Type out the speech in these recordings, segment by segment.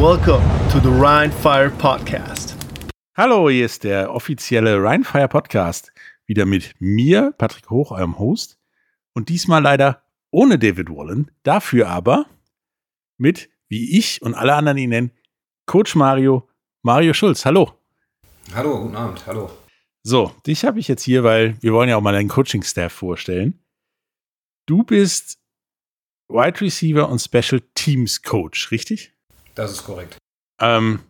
Welcome to the Rhine Fire Podcast. Hallo, hier ist der offizielle Rheinfire Podcast. Wieder mit mir, Patrick Hoch, eurem Host. Und diesmal leider ohne David Wallen. Dafür aber mit, wie ich und alle anderen ihn nennen, Coach Mario, Mario Schulz. Hallo. Hallo, guten Abend. Hallo. So, dich habe ich jetzt hier, weil wir wollen ja auch mal deinen Coaching-Staff vorstellen. Du bist Wide Receiver und Special Teams Coach, richtig? Das ist korrekt. Ähm,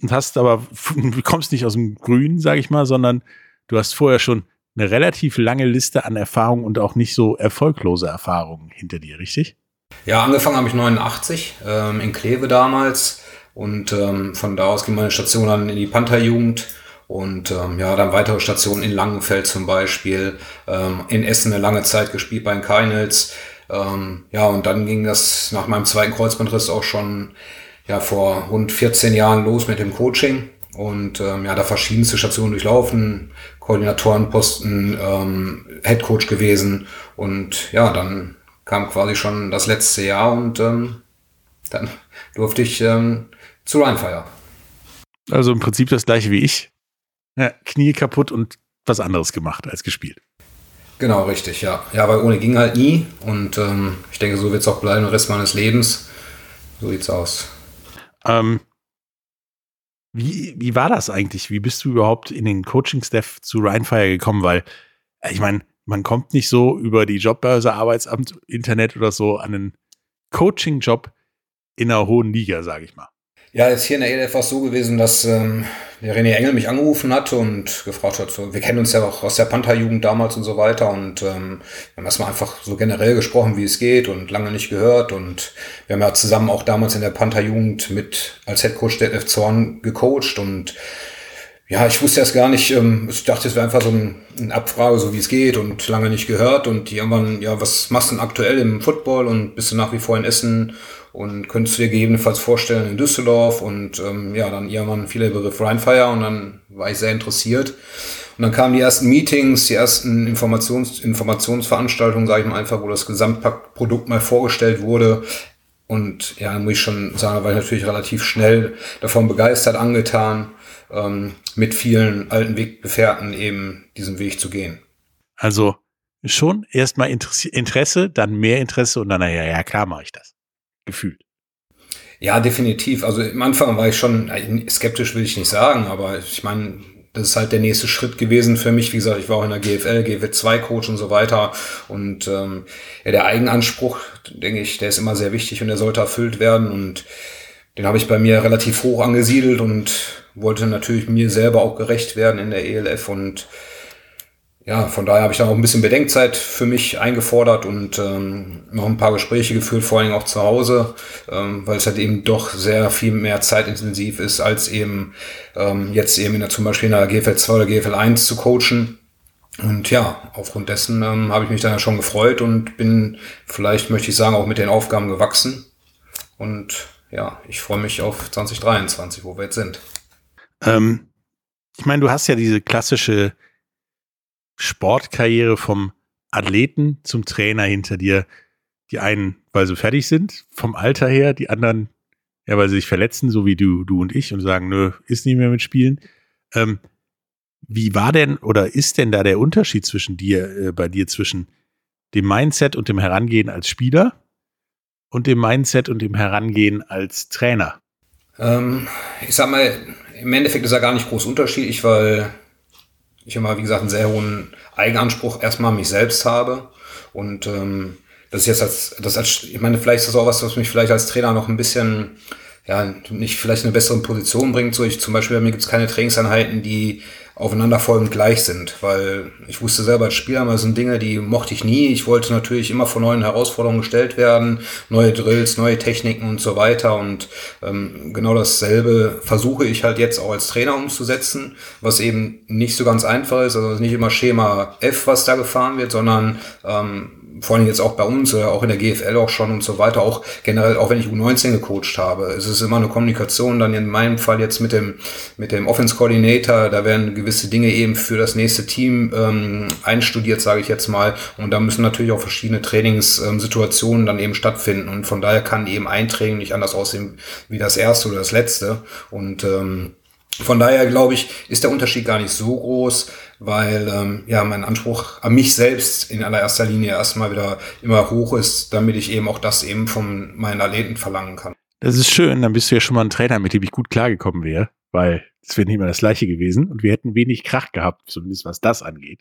und hast aber, du kommst nicht aus dem Grün, sage ich mal, sondern du hast vorher schon eine relativ lange Liste an Erfahrungen und auch nicht so erfolglose Erfahrungen hinter dir, richtig? Ja, angefangen habe ich 89 ähm, in Kleve damals und ähm, von da aus ging meine Station dann in die Pantherjugend und ähm, ja, dann weitere Stationen in Langenfeld zum Beispiel, ähm, in Essen eine lange Zeit gespielt bei den Keinels. Ähm, ja, und dann ging das nach meinem zweiten Kreuzbandriss auch schon ja vor rund 14 Jahren los mit dem Coaching und ähm, ja, da verschiedenste Stationen durchlaufen, Koordinatorenposten, ähm, Headcoach gewesen und ja, dann kam quasi schon das letzte Jahr und ähm, dann durfte ich ähm, zu Rheinfire. Also im Prinzip das gleiche wie ich. Ja, Knie kaputt und was anderes gemacht als gespielt. Genau, richtig, ja. Ja, weil ohne ging halt nie und ähm, ich denke, so wird es auch bleiben den Rest meines Lebens. So sieht's aus. Ähm, wie, wie war das eigentlich? Wie bist du überhaupt in den Coaching-Staff zu Rheinfire gekommen? Weil, äh, ich meine, man kommt nicht so über die Jobbörse, Arbeitsamt, Internet oder so an einen Coaching-Job in einer hohen Liga, sage ich mal. Ja, jetzt hier in der ELF war es so gewesen, dass ähm, der René Engel mich angerufen hatte und gefragt hat, so, wir kennen uns ja auch aus der Panther-Jugend damals und so weiter und ähm, wir haben erstmal einfach so generell gesprochen, wie es geht und lange nicht gehört und wir haben ja zusammen auch damals in der Panther-Jugend mit als Headcoach der F. Zorn gecoacht und ja, ich wusste erst gar nicht, ähm, ich dachte, es wäre einfach so ein, eine Abfrage, so wie es geht und lange nicht gehört und die irgendwann, ja, was machst du denn aktuell im Football und bist du nach wie vor in Essen und könntest du dir gegebenenfalls vorstellen in Düsseldorf und ähm, ja, dann irgendwann viele Begriff Rheinfire und dann war ich sehr interessiert. Und dann kamen die ersten Meetings, die ersten Informations Informationsveranstaltungen, sage ich mal einfach, wo das Gesamtprodukt mal vorgestellt wurde. Und ja, muss ich schon sagen, da war ich natürlich relativ schnell davon begeistert, angetan, ähm, mit vielen alten Weggefährten eben diesen Weg zu gehen. Also schon erstmal Interesse, dann mehr Interesse und dann, naja, ja, klar mache ich das gefühlt. Ja, definitiv. Also am Anfang war ich schon skeptisch, will ich nicht sagen, aber ich meine, das ist halt der nächste Schritt gewesen für mich. Wie gesagt, ich war auch in der GFL, GFL 2 Coach und so weiter. Und ähm, ja, der Eigenanspruch, denke ich, der ist immer sehr wichtig und der sollte erfüllt werden. Und den habe ich bei mir relativ hoch angesiedelt und wollte natürlich mir selber auch gerecht werden in der ELF und ja, von daher habe ich dann auch ein bisschen Bedenkzeit für mich eingefordert und ähm, noch ein paar Gespräche geführt, vor allem auch zu Hause, ähm, weil es halt eben doch sehr viel mehr zeitintensiv ist, als eben ähm, jetzt eben in der, zum Beispiel in der GFL 2 oder GFL 1 zu coachen. Und ja, aufgrund dessen ähm, habe ich mich dann ja schon gefreut und bin vielleicht, möchte ich sagen, auch mit den Aufgaben gewachsen. Und ja, ich freue mich auf 2023, wo wir jetzt sind. Ähm, ich meine, du hast ja diese klassische Sportkarriere vom Athleten zum Trainer hinter dir. Die einen, weil sie fertig sind, vom Alter her, die anderen, ja, weil sie sich verletzen, so wie du, du und ich, und sagen, nö, ist nicht mehr mit Spielen. Ähm, wie war denn oder ist denn da der Unterschied zwischen dir, äh, bei dir zwischen dem Mindset und dem Herangehen als Spieler und dem Mindset und dem Herangehen als Trainer? Ähm, ich sag mal, im Endeffekt ist da gar nicht groß unterschiedlich, weil ich immer, wie gesagt, einen sehr hohen Eigenanspruch erstmal mich selbst habe. Und ähm, das ist jetzt als, das als, ich meine, vielleicht ist das auch was, was mich vielleicht als Trainer noch ein bisschen, ja, nicht vielleicht eine bessere Position bringt. So, ich zum Beispiel, bei mir gibt es keine Trainingseinheiten, die aufeinanderfolgend gleich sind, weil ich wusste selber als Spieler mal sind Dinge, die mochte ich nie. Ich wollte natürlich immer vor neuen Herausforderungen gestellt werden, neue Drills, neue Techniken und so weiter. Und ähm, genau dasselbe versuche ich halt jetzt auch als Trainer umzusetzen, was eben nicht so ganz einfach ist. Also nicht immer Schema F, was da gefahren wird, sondern ähm, vor allem jetzt auch bei uns oder auch in der GFL auch schon und so weiter, auch generell, auch wenn ich U19 gecoacht habe, es ist immer eine Kommunikation dann in meinem Fall jetzt mit dem, mit dem Offense Coordinator, da werden gewisse Dinge eben für das nächste Team ähm, einstudiert, sage ich jetzt mal, und da müssen natürlich auch verschiedene Trainingssituationen ähm, dann eben stattfinden. Und von daher kann eben ein Training nicht anders aussehen wie das erste oder das letzte. Und ähm, von daher glaube ich, ist der Unterschied gar nicht so groß, weil ähm, ja mein Anspruch an mich selbst in allererster Linie erstmal wieder immer hoch ist, damit ich eben auch das eben von meinen Athleten verlangen kann. Das ist schön, dann bist du ja schon mal ein Trainer, mit dem ich gut klargekommen wäre, weil es wäre nicht mehr das gleiche gewesen und wir hätten wenig Krach gehabt, zumindest was das angeht.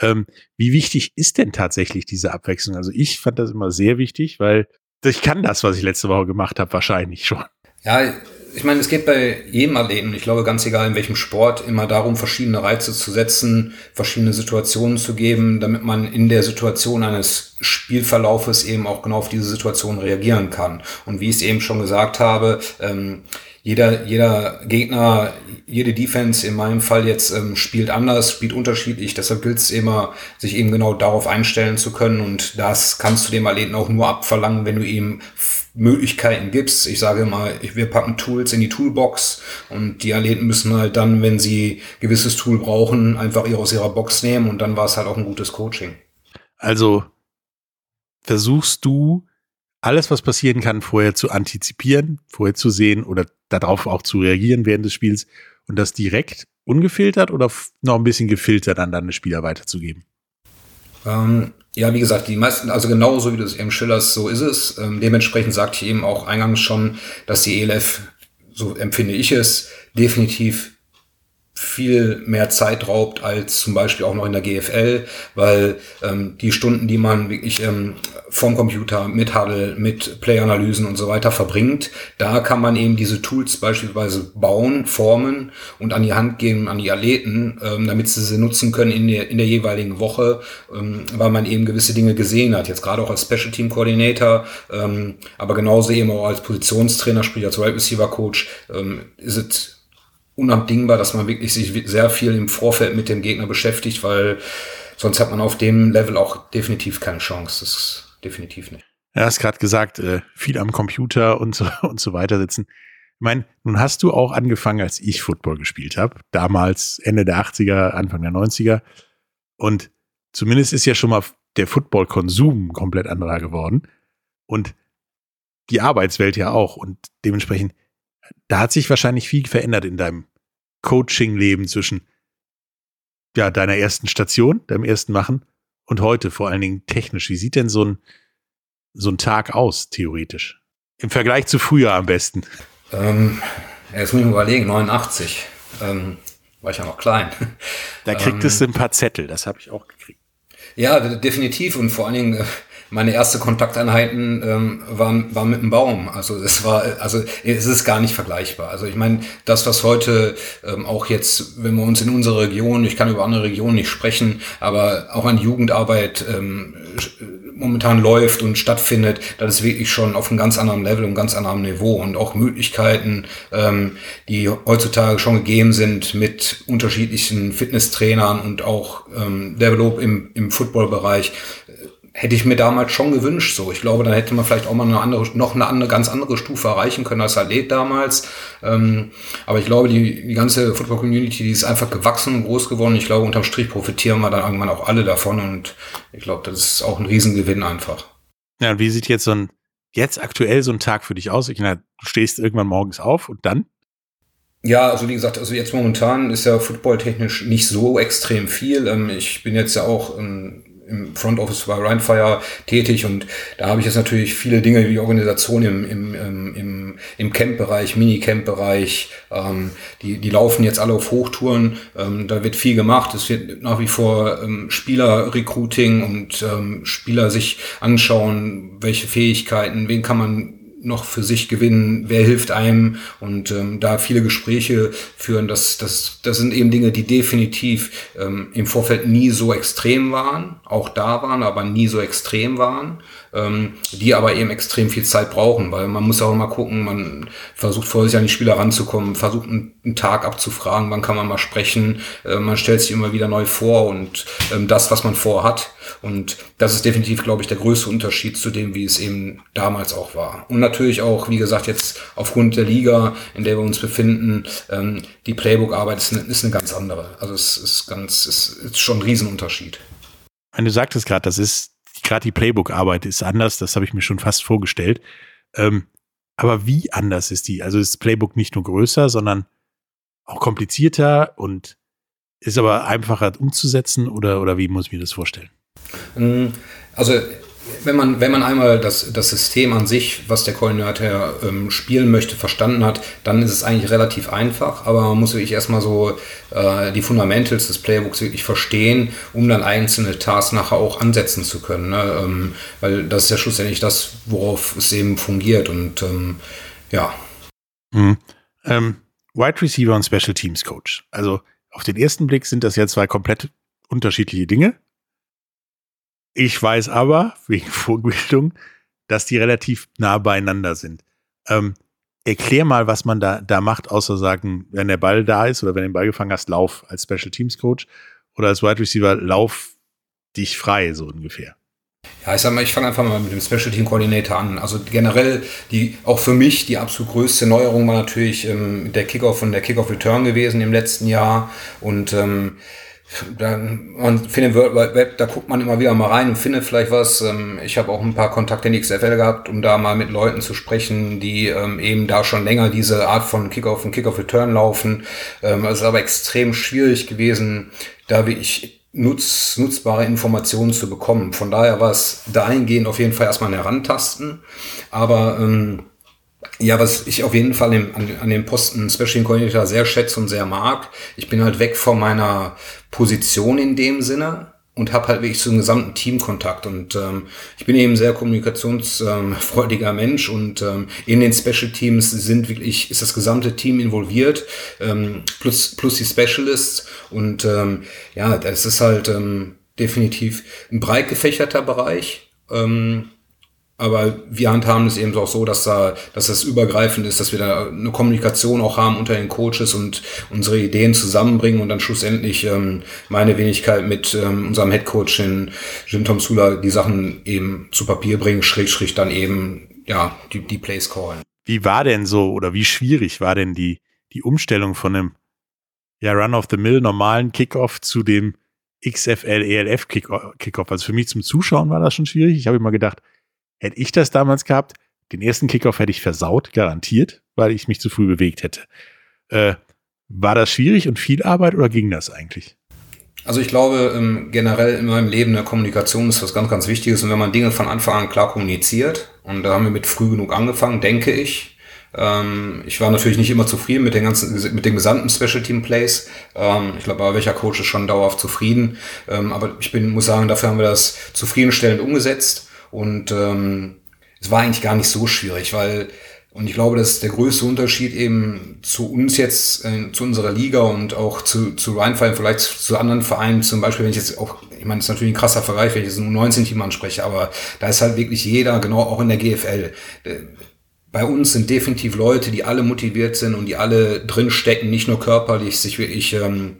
Ähm, wie wichtig ist denn tatsächlich diese Abwechslung? Also ich fand das immer sehr wichtig, weil ich kann das, was ich letzte Woche gemacht habe, wahrscheinlich schon. Ja, ich meine, es geht bei jedem Athleten, ich glaube ganz egal in welchem Sport, immer darum, verschiedene Reize zu setzen, verschiedene Situationen zu geben, damit man in der Situation eines Spielverlaufes eben auch genau auf diese Situation reagieren kann. Und wie ich es eben schon gesagt habe, ähm, jeder, jeder Gegner, jede Defense in meinem Fall jetzt ähm, spielt anders, spielt unterschiedlich. Deshalb gilt es immer, sich eben genau darauf einstellen zu können. Und das kannst du dem Athleten auch nur abverlangen, wenn du ihm Möglichkeiten gibst. Ich sage immer, wir packen Tools in die Toolbox und die Athleten müssen halt dann, wenn sie gewisses Tool brauchen, einfach ihr aus ihrer Box nehmen und dann war es halt auch ein gutes Coaching. Also versuchst du alles, was passieren kann, vorher zu antizipieren, vorher zu sehen oder darauf auch zu reagieren während des Spiels und das direkt ungefiltert oder noch ein bisschen gefiltert an deine Spieler weiterzugeben? Ähm, ja, wie gesagt, die meisten, also genauso wie du es eben schillerst, so ist es. Ähm, dementsprechend sagte ich eben auch eingangs schon, dass die ELF, so empfinde ich es, definitiv viel mehr Zeit raubt als zum Beispiel auch noch in der GFL, weil ähm, die Stunden, die man wirklich ähm, vom Computer mit Huddle, mit Play-Analysen und so weiter verbringt, da kann man eben diese Tools beispielsweise bauen, formen und an die Hand geben an die Athleten, ähm, damit sie sie nutzen können in der, in der jeweiligen Woche, ähm, weil man eben gewisse Dinge gesehen hat. Jetzt gerade auch als Special Team Coordinator, ähm, aber genauso eben auch als Positionstrainer, sprich als Wide Receiver Coach, ähm, ist es unabdingbar, dass man wirklich sich sehr viel im Vorfeld mit dem Gegner beschäftigt, weil sonst hat man auf dem Level auch definitiv keine Chance. Das ist definitiv nicht. Ja, hast gerade gesagt, äh, viel am Computer und so, und so weiter sitzen. Ich meine, nun hast du auch angefangen, als ich Football gespielt habe. Damals Ende der 80er, Anfang der 90er. Und zumindest ist ja schon mal der Football-Konsum komplett anderer geworden. Und die Arbeitswelt ja auch. Und dementsprechend, da hat sich wahrscheinlich viel verändert in deinem Coaching-Leben zwischen ja, deiner ersten Station, deinem ersten Machen und heute, vor allen Dingen technisch. Wie sieht denn so ein, so ein Tag aus, theoretisch? Im Vergleich zu früher am besten. Ähm, jetzt muss ich mir überlegen, 89. Ähm, war ich ja noch klein. Da kriegtest ähm, du ein paar Zettel, das habe ich auch gekriegt. Ja, definitiv. Und vor allen Dingen, äh, meine erste Kontakteinheiten ähm, waren, waren mit dem Baum. Also es war, also es ist gar nicht vergleichbar. Also ich meine, das, was heute ähm, auch jetzt, wenn wir uns in unserer Region, ich kann über andere Regionen nicht sprechen, aber auch an Jugendarbeit ähm, momentan läuft und stattfindet, das ist wirklich schon auf einem ganz anderen Level und ganz anderen Niveau und auch Möglichkeiten, ähm, die heutzutage schon gegeben sind mit unterschiedlichen Fitnesstrainern und auch ähm, Develop im, im Footballbereich hätte ich mir damals schon gewünscht. So, ich glaube, dann hätte man vielleicht auch mal eine andere, noch eine andere, ganz andere Stufe erreichen können als Athlet damals. Ähm, aber ich glaube, die, die ganze Football-Community, die ist einfach gewachsen und groß geworden. Ich glaube, unterm Strich profitieren wir dann irgendwann auch alle davon und ich glaube, das ist auch ein Riesengewinn einfach. Ja, und wie sieht jetzt so ein, jetzt aktuell so ein Tag für dich aus? Ich meine, du stehst irgendwann morgens auf und dann? Ja, also wie gesagt, also jetzt momentan ist ja footballtechnisch nicht so extrem viel. Ähm, ich bin jetzt ja auch ähm, im Front Office bei Rheinfire tätig und da habe ich jetzt natürlich viele Dinge wie Organisation im, im, im, im Camp-Bereich, Minicamp-Bereich, ähm, die, die laufen jetzt alle auf Hochtouren, ähm, da wird viel gemacht, es wird nach wie vor ähm, Spieler-Recruiting und ähm, Spieler sich anschauen, welche Fähigkeiten, wen kann man noch für sich gewinnen, wer hilft einem und ähm, da viele Gespräche führen. Das, das, das sind eben Dinge, die definitiv ähm, im Vorfeld nie so extrem waren, auch da waren, aber nie so extrem waren. Ähm, die aber eben extrem viel Zeit brauchen, weil man muss auch immer gucken, man versucht vorher sich an die Spieler ranzukommen, versucht einen, Tag abzufragen, wann kann man mal sprechen, äh, man stellt sich immer wieder neu vor und ähm, das, was man vorhat. Und das ist definitiv, glaube ich, der größte Unterschied zu dem, wie es eben damals auch war. Und natürlich auch, wie gesagt, jetzt aufgrund der Liga, in der wir uns befinden, ähm, die Playbook-Arbeit ist, ist, eine ganz andere. Also es ist ganz, es ist schon ein Riesenunterschied. Du sagtest gerade, das ist gerade die Playbook-Arbeit ist anders, das habe ich mir schon fast vorgestellt. Ähm, aber wie anders ist die? Also ist das Playbook nicht nur größer, sondern auch komplizierter und ist aber einfacher umzusetzen oder, oder wie muss ich mir das vorstellen? Ähm, also wenn man, wenn man einmal das, das System an sich, was der Koordinator ähm, spielen möchte, verstanden hat, dann ist es eigentlich relativ einfach, aber man muss wirklich erstmal so äh, die Fundamentals des Playbooks wirklich verstehen, um dann einzelne Tasks nachher auch ansetzen zu können. Ne? Ähm, weil das ist ja schlussendlich das, worauf es eben fungiert und ähm, ja. Mhm. Ähm, Wide Receiver und Special Teams Coach. Also auf den ersten Blick sind das ja zwei komplett unterschiedliche Dinge. Ich weiß aber, wegen Vorbildung, dass die relativ nah beieinander sind. Ähm, erklär mal, was man da, da macht, außer sagen, wenn der Ball da ist oder wenn du den Ball gefangen hast, lauf als Special Teams Coach oder als Wide Receiver, lauf dich frei, so ungefähr. Ja, ich sag mal, ich fange einfach mal mit dem Special Team Coordinator an. Also generell, die, auch für mich die absolut größte Neuerung war natürlich ähm, der Kickoff und der Kickoff Return gewesen im letzten Jahr. Und ähm, dann, man findet World Wide Web, da guckt man immer wieder mal rein und findet vielleicht was. Ähm, ich habe auch ein paar Kontakte in XFL gehabt, um da mal mit Leuten zu sprechen, die ähm, eben da schon länger diese Art von Kickoff und Kickoff Return laufen. Ähm, es ist aber extrem schwierig gewesen, da wie ich nutz, nutzbare Informationen zu bekommen. Von daher war es dahingehend auf jeden Fall erstmal ein Herantasten. Aber ja, was ich auf jeden Fall an, an dem Posten Special Coordinator sehr schätze und sehr mag, ich bin halt weg von meiner Position in dem Sinne und habe halt wirklich einen gesamten Teamkontakt. Und ähm, ich bin eben sehr kommunikationsfreudiger ähm, Mensch und ähm, in den Special Teams sind wirklich, ist das gesamte Team involviert, ähm, plus, plus die Specialists. Und ähm, ja, das ist halt ähm, definitiv ein breit gefächerter Bereich. Ähm, aber wir handhaben es eben auch so, dass da, dass das übergreifend ist, dass wir da eine Kommunikation auch haben unter den Coaches und unsere Ideen zusammenbringen und dann schlussendlich ähm, meine Wenigkeit mit ähm, unserem Headcoach in Jim Tom Sula die Sachen eben zu Papier bringen, schräg, schräg dann eben, ja, die, die Plays callen. Wie war denn so oder wie schwierig war denn die, die Umstellung von einem ja, Run-of-the-Mill normalen Kickoff zu dem XFL ELF Kickoff? Also für mich zum Zuschauen war das schon schwierig. Ich habe immer gedacht, Hätte ich das damals gehabt, den ersten Kickoff hätte ich versaut, garantiert, weil ich mich zu früh bewegt hätte. Äh, war das schwierig und viel Arbeit oder ging das eigentlich? Also ich glaube, ähm, generell in meinem Leben eine Kommunikation ist was ganz, ganz Wichtiges. Und wenn man Dinge von Anfang an klar kommuniziert, und da haben wir mit früh genug angefangen, denke ich. Ähm, ich war natürlich nicht immer zufrieden mit den ganzen, mit den gesamten Special Team Plays. Ähm, ich glaube, welcher Coach ist schon dauerhaft zufrieden. aber ich bin, muss sagen, dafür haben wir das zufriedenstellend umgesetzt. Und ähm, es war eigentlich gar nicht so schwierig, weil, und ich glaube, das ist der größte Unterschied eben zu uns jetzt, äh, zu unserer Liga und auch zu, zu Rheinfall, vielleicht zu anderen Vereinen, zum Beispiel, wenn ich jetzt auch, ich meine, das ist natürlich ein krasser Vergleich, wenn ich jetzt ein 19-Team anspreche, aber da ist halt wirklich jeder, genau auch in der GFL. Äh, bei uns sind definitiv Leute, die alle motiviert sind und die alle drinstecken, nicht nur körperlich, sich wirklich ähm,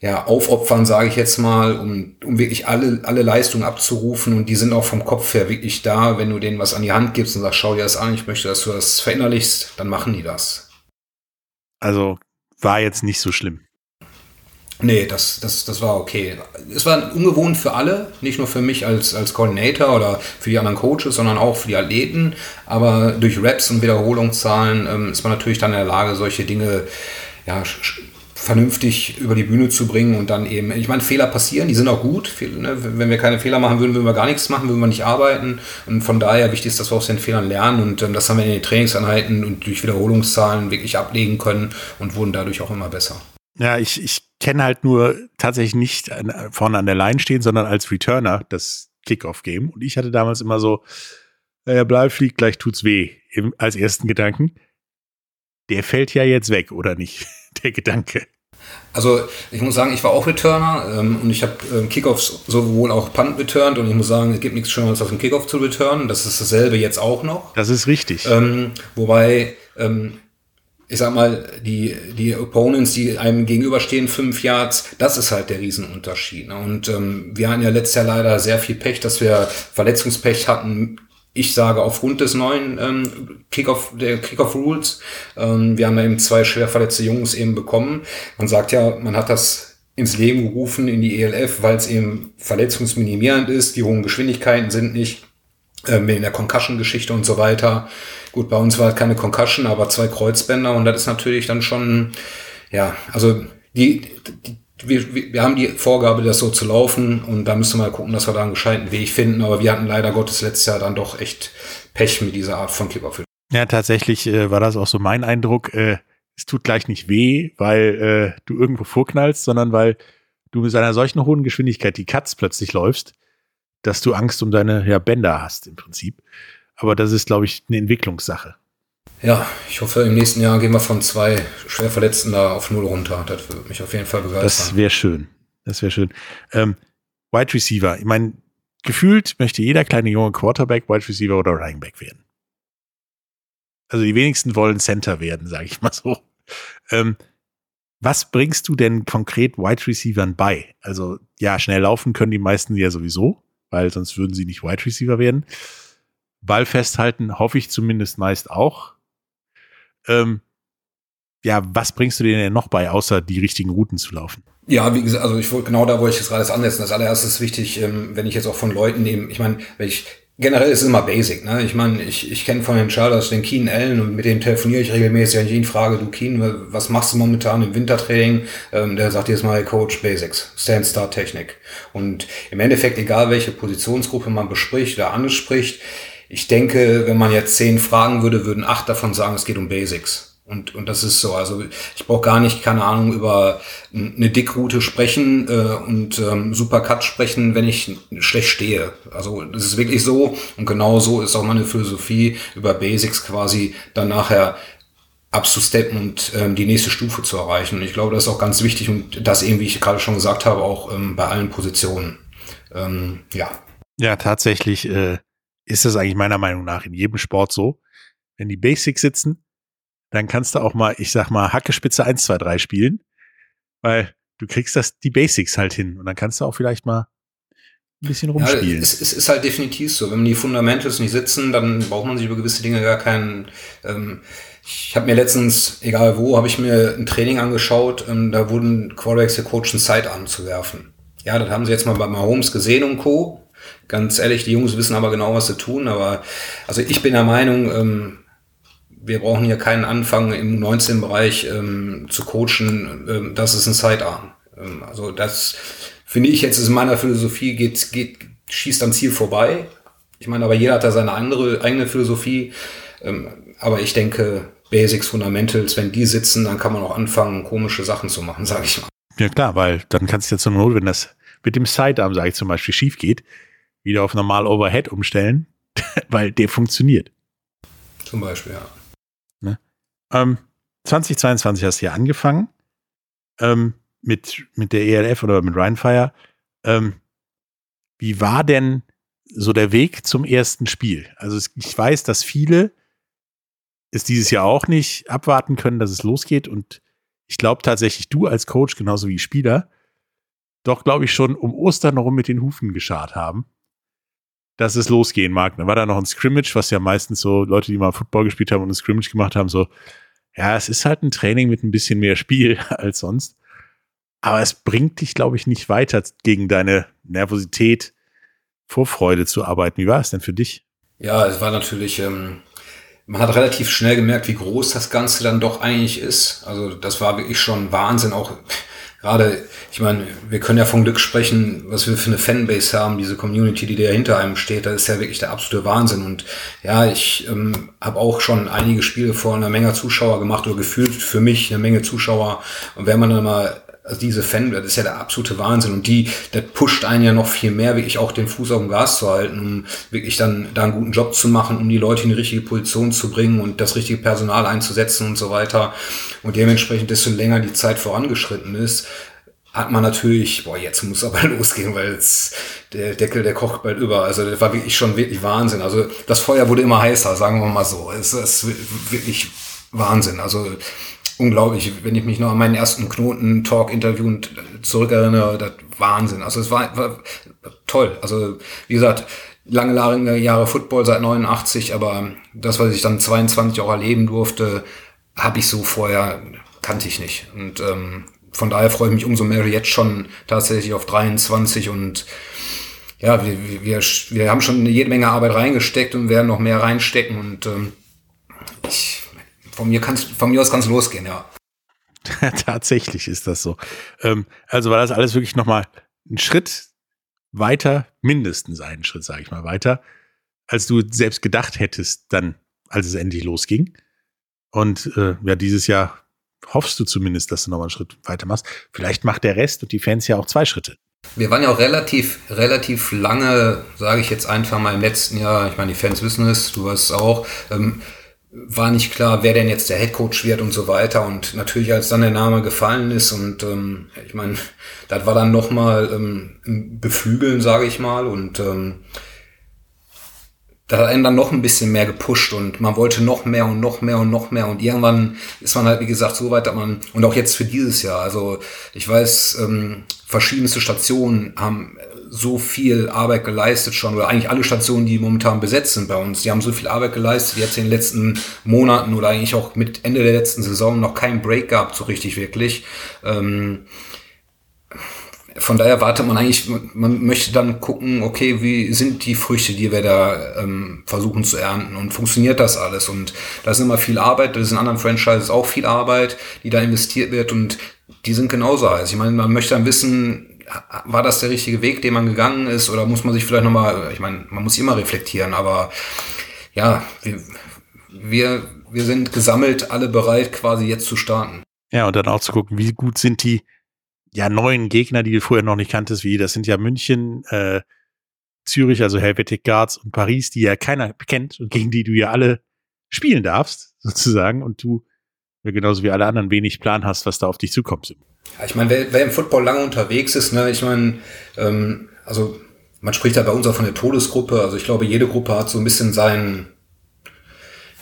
ja, aufopfern, sage ich jetzt mal, um, um wirklich alle, alle Leistungen abzurufen. Und die sind auch vom Kopf her wirklich da. Wenn du denen was an die Hand gibst und sagst, schau dir das an, ich möchte, dass du das verinnerlichst, dann machen die das. Also war jetzt nicht so schlimm. Nee, das, das, das war okay. Es war ungewohnt für alle, nicht nur für mich als, als Coordinator oder für die anderen Coaches, sondern auch für die Athleten. Aber durch Raps und Wiederholungszahlen ähm, ist man natürlich dann in der Lage, solche Dinge ja, vernünftig über die Bühne zu bringen und dann eben, ich meine, Fehler passieren, die sind auch gut. Ne? Wenn wir keine Fehler machen würden, würden wir gar nichts machen, würden wir nicht arbeiten. Und von daher wichtig ist, dass wir aus den Fehlern lernen und ähm, das haben wir in den Trainingseinheiten und durch Wiederholungszahlen wirklich ablegen können und wurden dadurch auch immer besser. Ja, ich, ich kenne halt nur tatsächlich nicht vorne an der Line stehen, sondern als Returner das Kickoff-Game. Und ich hatte damals immer so, der Ball fliegt, gleich tut's weh, als ersten Gedanken. Der fällt ja jetzt weg, oder nicht? der Gedanke. Also ich muss sagen, ich war auch Returner ähm, und ich habe ähm, Kickoffs sowohl auch Punt returned und ich muss sagen, es gibt nichts Schöneres als einen Kickoff zu returnen. Das ist dasselbe jetzt auch noch. Das ist richtig. Ähm, wobei, ähm, ich sag mal, die, die Opponents, die einem gegenüberstehen, fünf Yards, das ist halt der Riesenunterschied. Ne? Und ähm, wir hatten ja letztes Jahr leider sehr viel Pech, dass wir Verletzungspech hatten ich sage aufgrund des neuen ähm, Kickoff, der Kickoff Rules. Ähm, wir haben da eben zwei schwer verletzte Jungs eben bekommen. Man sagt ja, man hat das ins Leben gerufen in die ELF, weil es eben verletzungsminimierend ist. Die hohen Geschwindigkeiten sind nicht ähm, in der Concussion-Geschichte und so weiter. Gut, bei uns war halt keine Concussion, aber zwei Kreuzbänder und das ist natürlich dann schon, ja, also die, die wir, wir haben die Vorgabe, das so zu laufen und da müssen wir mal gucken, dass wir da einen gescheiten Weg finden. Aber wir hatten leider Gottes letztes Jahr dann doch echt Pech mit dieser Art von Kickoff. Ja, tatsächlich äh, war das auch so mein Eindruck. Äh, es tut gleich nicht weh, weil äh, du irgendwo vorknallst, sondern weil du mit einer solchen hohen Geschwindigkeit die Cuts plötzlich läufst, dass du Angst um deine ja, Bänder hast im Prinzip. Aber das ist, glaube ich, eine Entwicklungssache. Ja, ich hoffe, im nächsten Jahr gehen wir von zwei Schwerverletzten da auf null runter. Das würde mich auf jeden Fall begeistern. Das wäre schön. Das wäre schön. Ähm, Wide Receiver. Ich meine, gefühlt möchte jeder kleine junge Quarterback Wide Receiver oder Running Back werden. Also die wenigsten wollen Center werden, sage ich mal so. Ähm, was bringst du denn konkret Wide Receivern bei? Also ja, schnell laufen können die meisten ja sowieso, weil sonst würden sie nicht Wide Receiver werden. Ball festhalten hoffe ich zumindest meist auch. Ähm, ja, was bringst du dir denn noch bei, außer die richtigen Routen zu laufen? Ja, wie gesagt, also ich wollte genau da wollte ich das alles ansetzen. Das allererste ist wichtig, ähm, wenn ich jetzt auch von Leuten nehme, ich meine, wenn ich generell ist es immer basic, ne? Ich meine, ich, ich kenne von den Chargers den Keen Allen und mit dem telefoniere ich regelmäßig, wenn ich ihn frage, du Keen, was machst du momentan im Wintertraining? Ähm, der sagt jedes Mal, Coach, Basics, Stand-Start Technik. Und im Endeffekt, egal welche Positionsgruppe man bespricht oder anspricht, ich denke, wenn man jetzt zehn fragen würde, würden acht davon sagen, es geht um Basics. Und, und das ist so. Also ich brauche gar nicht, keine Ahnung, über eine Dickroute sprechen äh, und ähm, Supercut sprechen, wenn ich schlecht stehe. Also das ist wirklich so. Und genau so ist auch meine Philosophie, über Basics quasi dann nachher abzusteppen und ähm, die nächste Stufe zu erreichen. Und ich glaube, das ist auch ganz wichtig und das eben, wie ich gerade schon gesagt habe, auch ähm, bei allen Positionen. Ähm, ja. Ja, tatsächlich. Äh ist das eigentlich meiner Meinung nach in jedem Sport so. Wenn die Basics sitzen, dann kannst du auch mal, ich sag mal, Hackespitze 1, 2, 3 spielen, weil du kriegst das, die Basics halt hin und dann kannst du auch vielleicht mal ein bisschen rumspielen. Ja, es, es, ist halt definitiv so. Wenn die Fundamentals nicht sitzen, dann braucht man sich über gewisse Dinge gar keinen. Ähm, ich habe mir letztens, egal wo, habe ich mir ein Training angeschaut, ähm, da wurden Quarterbacks gecoacht, einen Sidearm zu werfen. Ja, das haben sie jetzt mal bei Mahomes gesehen und Co. Ganz ehrlich, die Jungs wissen aber genau, was sie tun. Aber also ich bin der Meinung, ähm, wir brauchen hier keinen Anfang im 19-Bereich ähm, zu coachen. Ähm, das ist ein Sidearm. Ähm, also das finde ich jetzt in meiner Philosophie geht, geht, schießt am Ziel vorbei. Ich meine, aber jeder hat da seine andere eigene Philosophie. Ähm, aber ich denke, Basics, Fundamentals, wenn die sitzen, dann kann man auch anfangen, komische Sachen zu machen, sage ich mal. Ja klar, weil dann kannst du ja zur Not, wenn das mit dem Sidearm, sage ich zum Beispiel, schief geht, wieder auf normal Overhead umstellen, weil der funktioniert. Zum Beispiel, ja. Ne? Ähm, 2022 hast du ja angefangen ähm, mit, mit der ELF oder mit Rheinfire. Ähm, wie war denn so der Weg zum ersten Spiel? Also ich weiß, dass viele es dieses Jahr auch nicht abwarten können, dass es losgeht. Und ich glaube tatsächlich, du als Coach, genauso wie Spieler, doch, glaube ich, schon um Ostern herum mit den Hufen geschart haben dass es losgehen mag. Dann war da noch ein Scrimmage, was ja meistens so Leute, die mal Football gespielt haben und ein Scrimmage gemacht haben, so, ja, es ist halt ein Training mit ein bisschen mehr Spiel als sonst. Aber es bringt dich, glaube ich, nicht weiter gegen deine Nervosität, Vorfreude zu arbeiten. Wie war es denn für dich? Ja, es war natürlich, ähm, man hat relativ schnell gemerkt, wie groß das Ganze dann doch eigentlich ist. Also das war wirklich schon Wahnsinn. Auch gerade, ich meine, wir können ja von Glück sprechen, was wir für eine Fanbase haben, diese Community, die da hinter einem steht, das ist ja wirklich der absolute Wahnsinn. Und ja, ich ähm, habe auch schon einige Spiele vor einer Menge Zuschauer gemacht oder gefühlt für mich eine Menge Zuschauer. Und wenn man dann mal also diese Fan, das ist ja der absolute Wahnsinn und die, der pusht einen ja noch viel mehr, wirklich auch den Fuß auf dem Gas zu halten, um wirklich dann da einen guten Job zu machen, um die Leute in die richtige Position zu bringen und das richtige Personal einzusetzen und so weiter. Und dementsprechend, desto länger die Zeit vorangeschritten ist, hat man natürlich, boah, jetzt muss aber losgehen, weil jetzt der Deckel, der kocht bald über. Also das war wirklich schon wirklich Wahnsinn. Also das Feuer wurde immer heißer, sagen wir mal so. Es ist wirklich Wahnsinn. Also unglaublich, wenn ich mich noch an meinen ersten Knoten-Talk-Interview zurückerinnere, das Wahnsinn. Also es war, war toll. Also wie gesagt, lange, lange Jahre Football seit 89, aber das, was ich dann 22 auch erleben durfte, habe ich so vorher, kannte ich nicht. Und ähm, von daher freue ich mich umso mehr jetzt schon tatsächlich auf 23 und ja, wir, wir, wir haben schon jede Menge Arbeit reingesteckt und werden noch mehr reinstecken und ähm, ich von mir, kann's, von mir aus kann es losgehen, ja. Tatsächlich ist das so. Ähm, also war das alles wirklich nochmal ein Schritt weiter, mindestens einen Schritt, sage ich mal, weiter, als du selbst gedacht hättest, dann, als es endlich losging. Und äh, ja, dieses Jahr hoffst du zumindest, dass du nochmal einen Schritt weiter machst. Vielleicht macht der Rest und die Fans ja auch zwei Schritte. Wir waren ja auch relativ, relativ lange, sage ich jetzt einfach mal im letzten Jahr, ich meine, die Fans wissen es, du es auch, ähm, war nicht klar, wer denn jetzt der Headcoach wird und so weiter. Und natürlich, als dann der Name gefallen ist und ähm, ich meine, das war dann nochmal ähm, beflügeln, sage ich mal. Und ähm, da hat einen dann noch ein bisschen mehr gepusht und man wollte noch mehr und noch mehr und noch mehr. Und irgendwann ist man halt, wie gesagt, so weit, dass man, und auch jetzt für dieses Jahr, also ich weiß, ähm, verschiedenste Stationen haben so viel Arbeit geleistet schon, oder eigentlich alle Stationen, die momentan besetzt sind bei uns, die haben so viel Arbeit geleistet, jetzt in den letzten Monaten oder eigentlich auch mit Ende der letzten Saison noch keinen Break gehabt, so richtig wirklich. Ähm, von daher wartet man eigentlich, man möchte dann gucken, okay, wie sind die Früchte, die wir da ähm, versuchen zu ernten und funktioniert das alles? Und da ist immer viel Arbeit, das ist in anderen Franchises auch viel Arbeit, die da investiert wird und die sind genauso heiß. Ich meine, man möchte dann wissen, war das der richtige Weg, den man gegangen ist? Oder muss man sich vielleicht nochmal, ich meine, man muss immer reflektieren, aber ja, wir, wir, wir sind gesammelt alle bereit, quasi jetzt zu starten. Ja, und dann auch zu gucken, wie gut sind die ja neuen Gegner, die du vorher noch nicht kanntest, wie das sind ja München, äh, Zürich, also Helvetic Guards und Paris, die ja keiner kennt und gegen die du ja alle spielen darfst, sozusagen, und du genauso wie alle anderen wenig Plan hast, was da auf dich zukommt. Ja, ich meine, wer, wer, im Football lange unterwegs ist, ne, ich meine, ähm, also man spricht ja bei uns auch von der Todesgruppe. Also ich glaube, jede Gruppe hat so ein bisschen sein,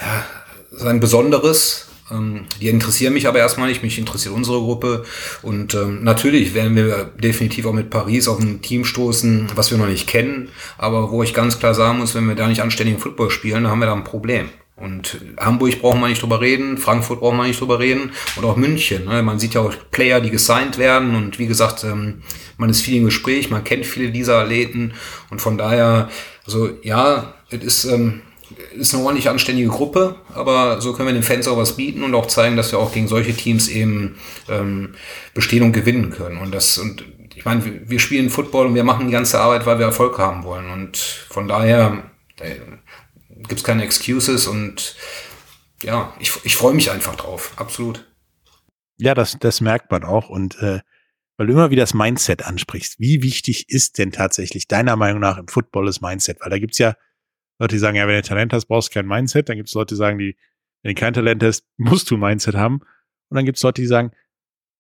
ja, sein Besonderes. Ähm, die interessieren mich aber erstmal nicht, mich interessiert unsere Gruppe. Und ähm, natürlich werden wir definitiv auch mit Paris auf ein Team stoßen, was wir noch nicht kennen. Aber wo ich ganz klar sagen muss, wenn wir da nicht anständigen Football spielen, dann haben wir da ein Problem. Und Hamburg brauchen wir nicht drüber reden, Frankfurt brauchen wir nicht drüber reden und auch München. Ne? Man sieht ja auch Player, die gesigned werden und wie gesagt, ähm, man ist viel im Gespräch, man kennt viele dieser Athleten und von daher, also ja, es ist, ähm, ist eine ordentlich anständige Gruppe, aber so können wir den Fans auch was bieten und auch zeigen, dass wir auch gegen solche Teams eben ähm, bestehen und gewinnen können. Und das und ich meine, wir spielen Football und wir machen die ganze Arbeit, weil wir Erfolg haben wollen. Und von daher, gibt es keine Excuses und ja, ich, ich freue mich einfach drauf, absolut. Ja, das, das merkt man auch und äh, weil du immer wieder das Mindset ansprichst. Wie wichtig ist denn tatsächlich deiner Meinung nach im Football das Mindset? Weil da gibt's ja Leute, die sagen, ja, wenn du Talent hast, brauchst du kein Mindset. Dann gibt's Leute, die sagen, die, wenn du kein Talent hast, musst du ein Mindset haben. Und dann gibt's Leute, die sagen,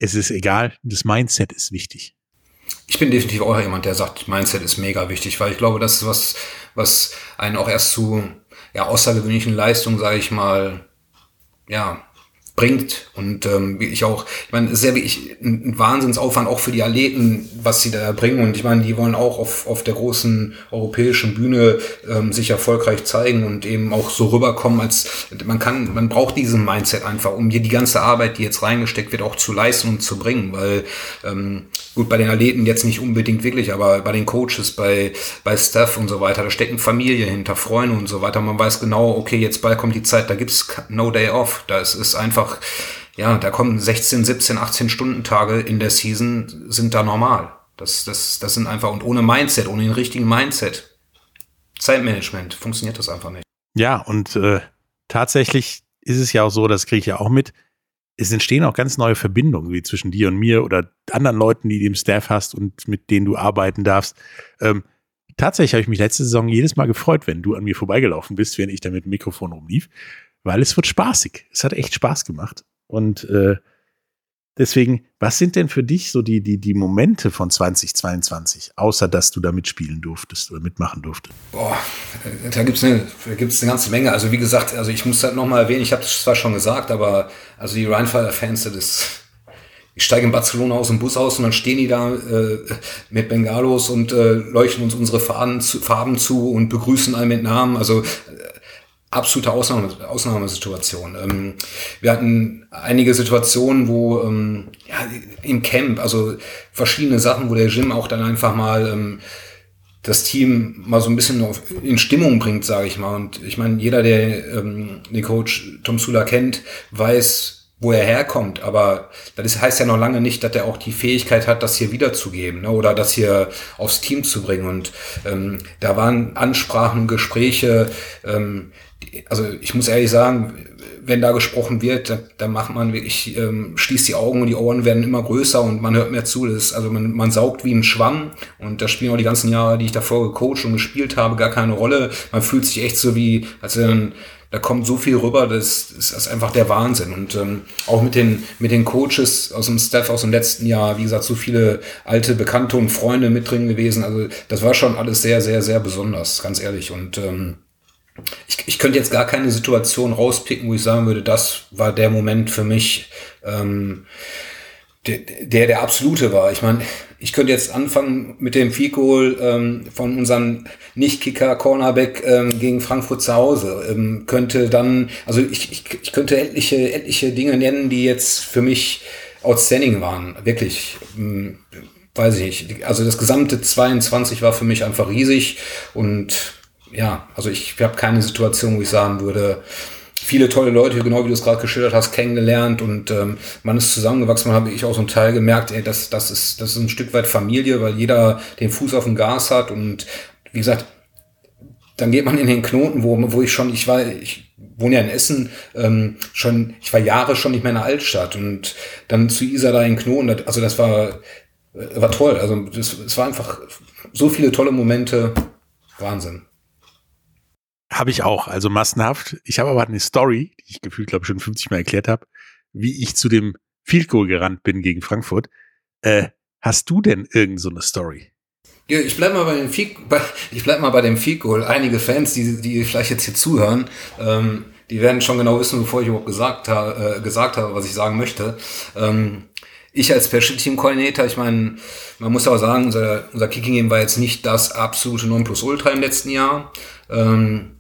es ist egal, das Mindset ist wichtig. Ich bin definitiv auch jemand, der sagt, Mindset ist mega wichtig, weil ich glaube, das ist was, was einen auch erst zu ja, außergewöhnlichen Leistung, sage ich mal, ja, bringt. Und ähm, ich auch, ich meine, sehr wirklich ein Wahnsinnsaufwand auch für die Athleten, was sie da bringen. Und ich meine, die wollen auch auf, auf der großen europäischen Bühne ähm, sich erfolgreich zeigen und eben auch so rüberkommen, als man kann, man braucht diesen Mindset einfach, um hier die ganze Arbeit, die jetzt reingesteckt wird, auch zu leisten und zu bringen. Weil ähm, gut, bei den Athleten jetzt nicht unbedingt wirklich, aber bei den Coaches, bei, bei Staff und so weiter, da stecken Familie hinter, Freunde und so weiter. Man weiß genau, okay, jetzt bald kommt die Zeit, da gibt's no day off. Da ist, ist einfach einfach, ja, da kommen 16, 17, 18 Stunden Tage in der Season sind da normal. Das, das, das sind einfach, und ohne Mindset, ohne den richtigen Mindset, Zeitmanagement, funktioniert das einfach nicht. Ja, und äh, tatsächlich ist es ja auch so, das kriege ich ja auch mit, es entstehen auch ganz neue Verbindungen, wie zwischen dir und mir oder anderen Leuten, die du im Staff hast und mit denen du arbeiten darfst. Ähm, tatsächlich habe ich mich letzte Saison jedes Mal gefreut, wenn du an mir vorbeigelaufen bist, wenn ich da mit dem Mikrofon rumlief, weil es wird spaßig. Es hat echt Spaß gemacht. Und äh, Deswegen, was sind denn für dich so die, die, die Momente von 2022, außer dass du da mitspielen durftest oder mitmachen durftest? Boah, da gibt es eine, eine ganze Menge. Also wie gesagt, also ich muss das nochmal erwähnen, ich habe es zwar schon gesagt, aber also die Rheinfire-Fans, das ich steige in Barcelona aus dem Bus aus und dann stehen die da äh, mit Bengalos und äh, leuchten uns unsere Farben zu, Farben zu und begrüßen alle mit Namen. Also absolute Ausnahme, Ausnahmesituation. Ähm, wir hatten einige Situationen, wo ähm, ja, im Camp, also verschiedene Sachen, wo der Jim auch dann einfach mal ähm, das Team mal so ein bisschen in Stimmung bringt, sage ich mal. Und ich meine, jeder, der ähm, den Coach Tom Sula kennt, weiß, wo er herkommt. Aber das heißt ja noch lange nicht, dass er auch die Fähigkeit hat, das hier wiederzugeben ne? oder das hier aufs Team zu bringen. Und ähm, da waren Ansprachen, Gespräche, ähm, also ich muss ehrlich sagen, wenn da gesprochen wird, da, da macht man wirklich, ähm, schließt die Augen und die Ohren werden immer größer und man hört mehr zu. Das ist, also man, man saugt wie ein Schwamm und da spielen auch die ganzen Jahre, die ich davor gecoacht und gespielt habe, gar keine Rolle. Man fühlt sich echt so wie, als wenn da kommt so viel rüber, das, das ist einfach der Wahnsinn. Und ähm, auch mit den, mit den Coaches aus dem Staff aus dem letzten Jahr, wie gesagt, so viele alte Bekannte und Freunde mit drin gewesen. Also das war schon alles sehr, sehr, sehr besonders, ganz ehrlich. Und ähm, ich, ich könnte jetzt gar keine Situation rauspicken, wo ich sagen würde, das war der Moment für mich, ähm, der, der der absolute war. Ich meine, ich könnte jetzt anfangen mit dem Fico ähm, von unserem Nicht-Kicker Cornerback ähm, gegen Frankfurt zu Hause. Ähm, könnte dann, also ich, ich, ich könnte etliche, etliche Dinge nennen, die jetzt für mich outstanding waren. Wirklich. Ähm, weiß ich nicht. Also das gesamte 22 war für mich einfach riesig und ja, also ich habe keine Situation, wo ich sagen würde, viele tolle Leute, genau wie du es gerade geschildert hast, kennengelernt und ähm, man ist zusammengewachsen. Habe ich auch so einen Teil gemerkt, ey, das, das, ist, das ist ein Stück weit Familie, weil jeder den Fuß auf dem Gas hat und wie gesagt, dann geht man in den Knoten, wo, wo ich schon, ich war, ich wohne ja in Essen, ähm, schon, ich war Jahre schon nicht mehr in der Altstadt und dann zu Isa da in Knoten, also das war, war toll. Also es war einfach so viele tolle Momente, Wahnsinn. Habe ich auch, also massenhaft. Ich habe aber eine Story, die ich gefühlt, glaube ich, schon 50 Mal erklärt habe, wie ich zu dem Field Goal gerannt bin gegen Frankfurt. Äh, hast du denn irgend so Story? Ja, ich bleib mal bei dem Field, ich bei Goal. Einige Fans, die, die vielleicht jetzt hier zuhören, ähm, die werden schon genau wissen, bevor ich überhaupt gesagt, ha, äh, gesagt habe, was ich sagen möchte. Ähm, ich als Special Team Coordinator, ich meine, man muss auch sagen, unser, unser Kicking Game war jetzt nicht das absolute Nonplusultra im letzten Jahr. Ähm,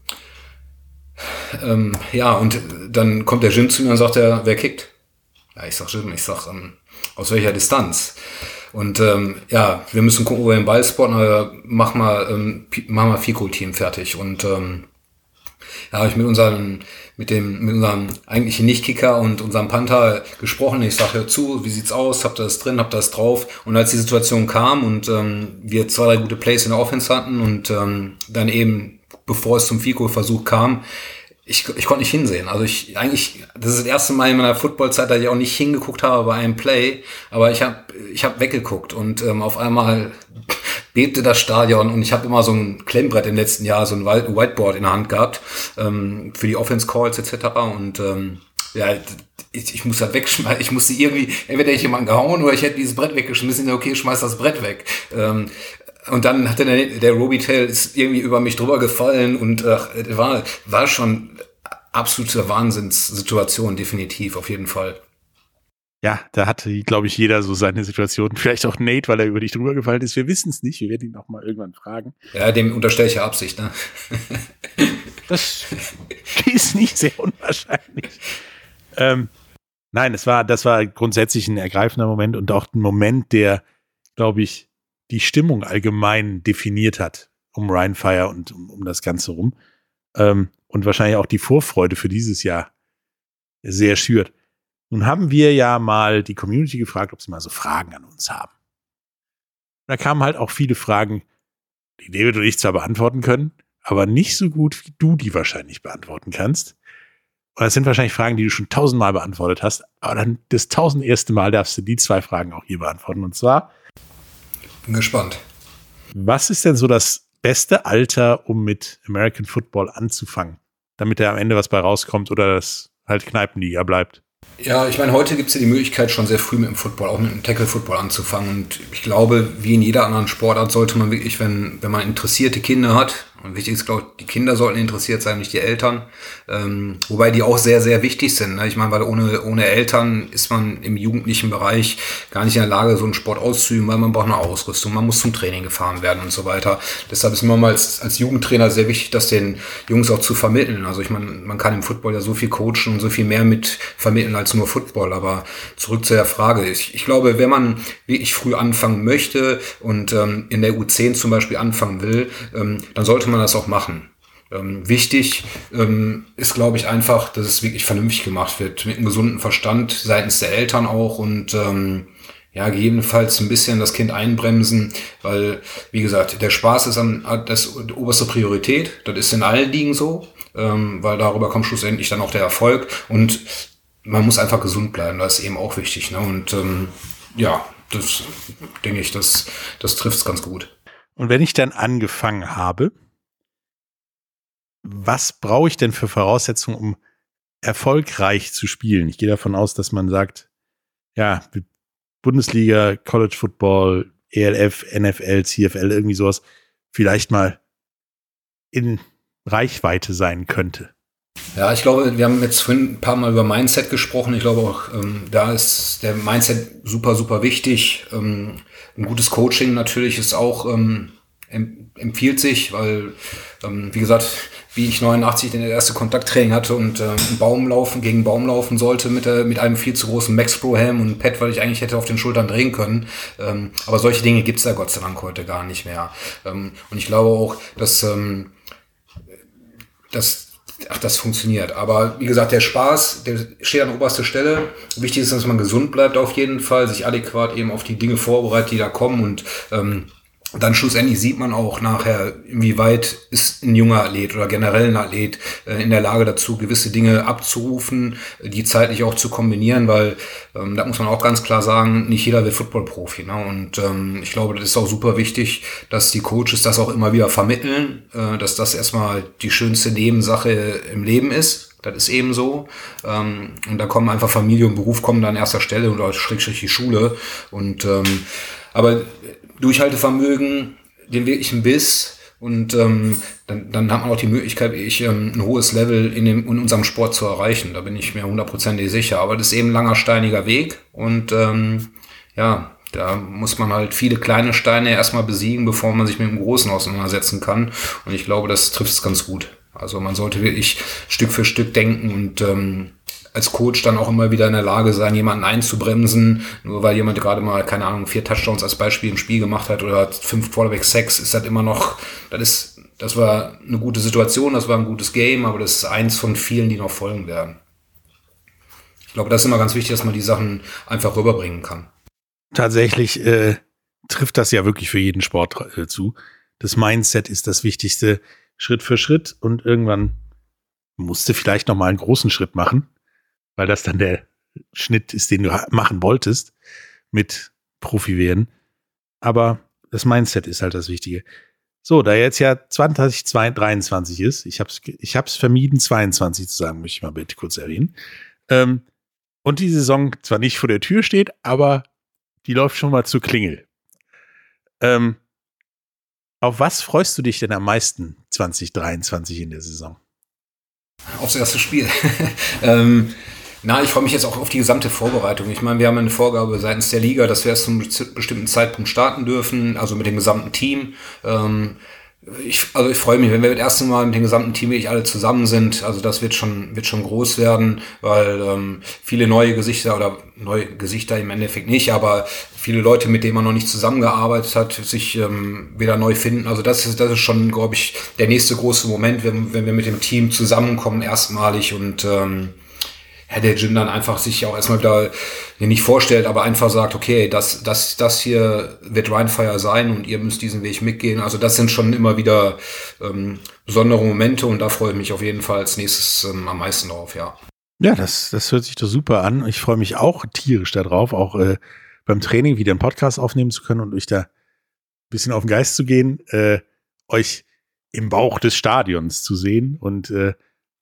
ähm, ja, und dann kommt der Jim zu mir und sagt er, wer kickt? Ja, ich sag Jim, ich sag, ähm, aus welcher Distanz? Und ähm, ja, wir müssen gucken, wo wir den Ball spotten, aber mach mal, ähm, mach mal Fico-Team fertig. Und ähm, ja, habe ich mit unserem, mit dem, mit unserem eigentlichen Nicht-Kicker und unserem Panther gesprochen. Ich sage, hör zu, wie sieht's aus? Habt ihr das drin? Habt ihr das drauf? Und als die Situation kam und ähm, wir zwei, drei gute Plays in der Offense hatten und ähm, dann eben, bevor es zum Fico-Versuch kam, ich, ich konnte nicht hinsehen. Also ich eigentlich, das ist das erste Mal in meiner Footballzeit, dass ich auch nicht hingeguckt habe bei einem Play, aber ich habe ich hab weggeguckt und ähm, auf einmal bebte das Stadion und ich habe immer so ein Klemmbrett im letzten Jahr, so ein Whiteboard in der Hand gehabt ähm, für die Offense Calls etc. Und ähm, ja, ich, ich muss das wegschmeißen. Ich musste irgendwie, entweder ich jemanden gehauen oder ich hätte dieses Brett weggeschmissen. Okay, schmeiß das Brett weg. Ähm, und dann hat der, der Robitail ist irgendwie über mich drüber gefallen und ach, war, war schon absolute Wahnsinnssituation, definitiv, auf jeden Fall. Ja, da hatte, glaube ich, jeder so seine Situation. Vielleicht auch Nate, weil er über dich drüber gefallen ist. Wir wissen es nicht. Wir werden ihn auch mal irgendwann fragen. Ja, dem unterstelle ich ja Absicht, ne? das ist nicht sehr unwahrscheinlich. Ähm, nein, es war, das war grundsätzlich ein ergreifender Moment und auch ein Moment, der, glaube ich, die Stimmung allgemein definiert hat um Rheinfire und um, um das Ganze rum. Ähm, und wahrscheinlich auch die Vorfreude für dieses Jahr sehr schürt. Nun haben wir ja mal die Community gefragt, ob sie mal so Fragen an uns haben. Da kamen halt auch viele Fragen, die David und ich zwar beantworten können, aber nicht so gut, wie du die wahrscheinlich beantworten kannst. das sind wahrscheinlich Fragen, die du schon tausendmal beantwortet hast, aber dann das tausend erste Mal darfst du die zwei Fragen auch hier beantworten. Und zwar. Bin gespannt. Was ist denn so das beste Alter, um mit American Football anzufangen? Damit da am Ende was bei rauskommt oder das halt Kneipenliga bleibt? Ja, ich meine, heute gibt es ja die Möglichkeit, schon sehr früh mit dem Football, auch mit dem Tackle-Football anzufangen. Und ich glaube, wie in jeder anderen Sportart sollte man wirklich, wenn, wenn man interessierte Kinder hat, und wichtig ist, glaube ich, die Kinder sollten interessiert sein, nicht die Eltern. Ähm, wobei die auch sehr, sehr wichtig sind. Ne? Ich meine, weil ohne, ohne Eltern ist man im jugendlichen Bereich gar nicht in der Lage, so einen Sport auszuüben, weil man braucht eine Ausrüstung, man muss zum Training gefahren werden und so weiter. Deshalb ist mir mal als, als Jugendtrainer sehr wichtig, das den Jungs auch zu vermitteln. Also ich meine, man kann im Football ja so viel coachen und so viel mehr mit vermitteln als nur Football. Aber zurück zu der Frage. Ich, ich glaube, wenn man wirklich früh anfangen möchte und ähm, in der U10 zum Beispiel anfangen will, ähm, dann sollte sollte man das auch machen. Ähm, wichtig ähm, ist, glaube ich, einfach, dass es wirklich vernünftig gemacht wird, mit einem gesunden Verstand seitens der Eltern auch und ähm, ja, gegebenenfalls ein bisschen das Kind einbremsen, weil, wie gesagt, der Spaß ist an das oberste Priorität. Das ist in allen Ligen so, ähm, weil darüber kommt schlussendlich dann auch der Erfolg und man muss einfach gesund bleiben, das ist eben auch wichtig. Ne? Und ähm, ja, das denke ich, das, das trifft es ganz gut. Und wenn ich dann angefangen habe, was brauche ich denn für Voraussetzungen, um erfolgreich zu spielen? Ich gehe davon aus, dass man sagt, ja, Bundesliga, College Football, ELF, NFL, CFL, irgendwie sowas, vielleicht mal in Reichweite sein könnte. Ja, ich glaube, wir haben jetzt vorhin ein paar Mal über Mindset gesprochen. Ich glaube auch, ähm, da ist der Mindset super, super wichtig. Ähm, ein gutes Coaching natürlich ist auch ähm, empfiehlt sich, weil, ähm, wie gesagt, wie ich 89 den erste Kontakttraining hatte und äh, einen Baum laufen, gegen Baum laufen sollte mit, der, mit einem viel zu großen Max Pro Helm und Pad, weil ich eigentlich hätte auf den Schultern drehen können. Ähm, aber solche Dinge gibt's da Gott sei Dank heute gar nicht mehr. Ähm, und ich glaube auch, dass, ähm, dass ach, das funktioniert. Aber wie gesagt, der Spaß, der steht an oberster Stelle. Wichtig ist, dass man gesund bleibt auf jeden Fall, sich adäquat eben auf die Dinge vorbereitet, die da kommen und ähm, dann schlussendlich sieht man auch nachher, inwieweit ist ein junger Athlet oder generell ein Athlet äh, in der Lage dazu, gewisse Dinge abzurufen, die zeitlich auch zu kombinieren, weil ähm, da muss man auch ganz klar sagen, nicht jeder wird Football-Profi. Ne? Und ähm, ich glaube, das ist auch super wichtig, dass die Coaches das auch immer wieder vermitteln, äh, dass das erstmal die schönste Nebensache im Leben ist. Das ist eben so. Ähm, und da kommen einfach Familie und Beruf kommen dann an erster Stelle oder schrägstrich die Schule. Und ähm, aber Durchhaltevermögen, den wirklichen Biss und ähm, dann, dann hat man auch die Möglichkeit, ich, ähm, ein hohes Level in, dem, in unserem Sport zu erreichen. Da bin ich mir hundertprozentig sicher. Aber das ist eben ein langer, steiniger Weg und ähm, ja, da muss man halt viele kleine Steine erstmal besiegen, bevor man sich mit dem Großen auseinandersetzen kann. Und ich glaube, das trifft es ganz gut. Also man sollte wirklich Stück für Stück denken und ähm, als Coach dann auch immer wieder in der Lage sein, jemanden einzubremsen, nur weil jemand gerade mal, keine Ahnung, vier Touchdowns als Beispiel im Spiel gemacht hat oder fünf Quarterback Sex, ist das immer noch, das ist, das war eine gute Situation, das war ein gutes Game, aber das ist eins von vielen, die noch folgen werden. Ich glaube, das ist immer ganz wichtig, dass man die Sachen einfach rüberbringen kann. Tatsächlich äh, trifft das ja wirklich für jeden Sport äh, zu. Das Mindset ist das Wichtigste, Schritt für Schritt und irgendwann musste vielleicht noch mal einen großen Schritt machen weil das dann der Schnitt ist, den du machen wolltest mit Profi werden. Aber das Mindset ist halt das Wichtige. So, da jetzt ja 2023 ist, ich habe es ich hab's vermieden, 22 zu sagen, möchte ich mal bitte kurz erwähnen. Ähm, und die Saison zwar nicht vor der Tür steht, aber die läuft schon mal zu Klingel. Ähm, auf was freust du dich denn am meisten 2023 in der Saison? Aufs erste Spiel. ähm, na, ich freue mich jetzt auch auf die gesamte Vorbereitung. Ich meine, wir haben eine Vorgabe seitens der Liga, dass wir erst zu einem bestimmten Zeitpunkt starten dürfen, also mit dem gesamten Team. Ähm, ich, also ich freue mich, wenn wir das erste Mal mit dem gesamten Team wirklich alle zusammen sind. Also das wird schon, wird schon groß werden, weil ähm, viele neue Gesichter oder neue Gesichter im Endeffekt nicht, aber viele Leute, mit denen man noch nicht zusammengearbeitet hat, sich ähm, wieder neu finden. Also das ist, das ist schon, glaube ich, der nächste große Moment, wenn, wenn wir mit dem Team zusammenkommen, erstmalig und ähm, ja, der Jim dann einfach sich auch erstmal wieder nicht vorstellt, aber einfach sagt, okay, das, das, das hier wird Rheinfire sein und ihr müsst diesen Weg mitgehen. Also das sind schon immer wieder ähm, besondere Momente und da freue ich mich auf jeden Fall als nächstes ähm, am meisten drauf, ja. Ja, das, das hört sich doch super an. Ich freue mich auch tierisch darauf, auch äh, beim Training wieder einen Podcast aufnehmen zu können und euch da ein bisschen auf den Geist zu gehen, äh, euch im Bauch des Stadions zu sehen und äh,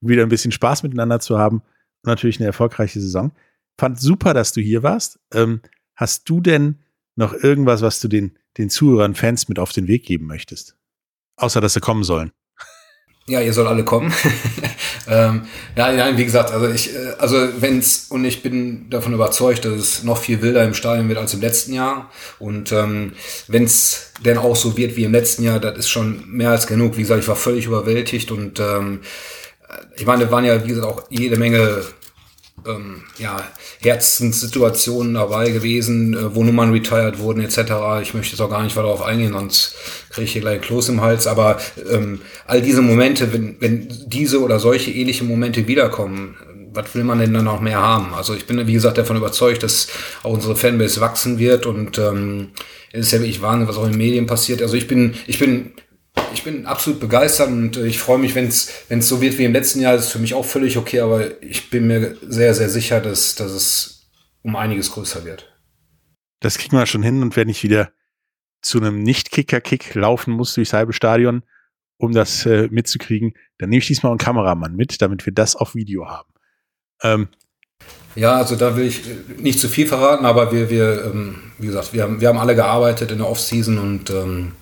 wieder ein bisschen Spaß miteinander zu haben natürlich eine erfolgreiche Saison. Fand super, dass du hier warst. Ähm, hast du denn noch irgendwas, was du den, den Zuhörern, Fans mit auf den Weg geben möchtest? Außer, dass sie kommen sollen. Ja, ihr sollt alle kommen. ähm, ja, nein, wie gesagt, also ich, äh, also wenn's und ich bin davon überzeugt, dass es noch viel wilder im Stadion wird als im letzten Jahr. Und ähm, wenn es denn auch so wird wie im letzten Jahr, das ist schon mehr als genug. Wie gesagt, ich war völlig überwältigt und ähm, ich meine, da waren ja, wie gesagt, auch jede Menge ähm, ja, Herzenssituationen dabei gewesen, äh, wo Nummern retired wurden etc. Ich möchte jetzt auch gar nicht weiter darauf eingehen, sonst kriege ich hier gleich Kloß im Hals. Aber ähm, all diese Momente, wenn, wenn diese oder solche ähnliche Momente wiederkommen, was will man denn dann noch mehr haben? Also ich bin, wie gesagt, davon überzeugt, dass auch unsere Fanbase wachsen wird und ähm, es ist ja wirklich Wahnsinn, was auch in den Medien passiert. Also ich bin, ich bin ich bin absolut begeistert und ich freue mich, wenn es so wird wie im letzten Jahr. Das ist für mich auch völlig okay, aber ich bin mir sehr, sehr sicher, dass, dass es um einiges größer wird. Das kriegen wir schon hin und wenn ich wieder zu einem Nicht-Kicker-Kick laufen muss durchs halbe Stadion, um das äh, mitzukriegen, dann nehme ich diesmal einen Kameramann mit, damit wir das auf Video haben. Ähm, ja, also da will ich nicht zu viel verraten, aber wir, wir ähm, wie gesagt, wir haben, wir haben alle gearbeitet in der Off-Season und ähm,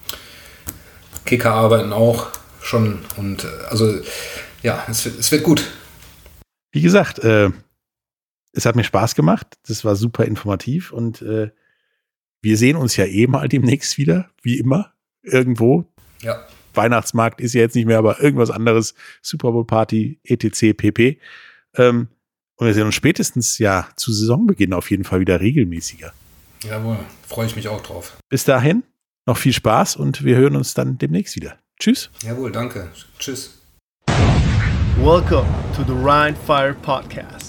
Kicker arbeiten auch schon. Und äh, also ja, es, es, wird gut. Wie gesagt, äh, es hat mir Spaß gemacht. Das war super informativ und äh, wir sehen uns ja eh mal demnächst wieder, wie immer, irgendwo. Ja. Weihnachtsmarkt ist ja jetzt nicht mehr, aber irgendwas anderes. Super Bowl Party, etc. pp. Ähm, und wir sehen uns spätestens ja zu Saisonbeginn auf jeden Fall wieder regelmäßiger. Jawohl, freue ich mich auch drauf. Bis dahin, noch viel Spaß und wir hören uns dann demnächst wieder. Tschüss. Jawohl, danke. Tschüss. Welcome to the Rhine Fire Podcast.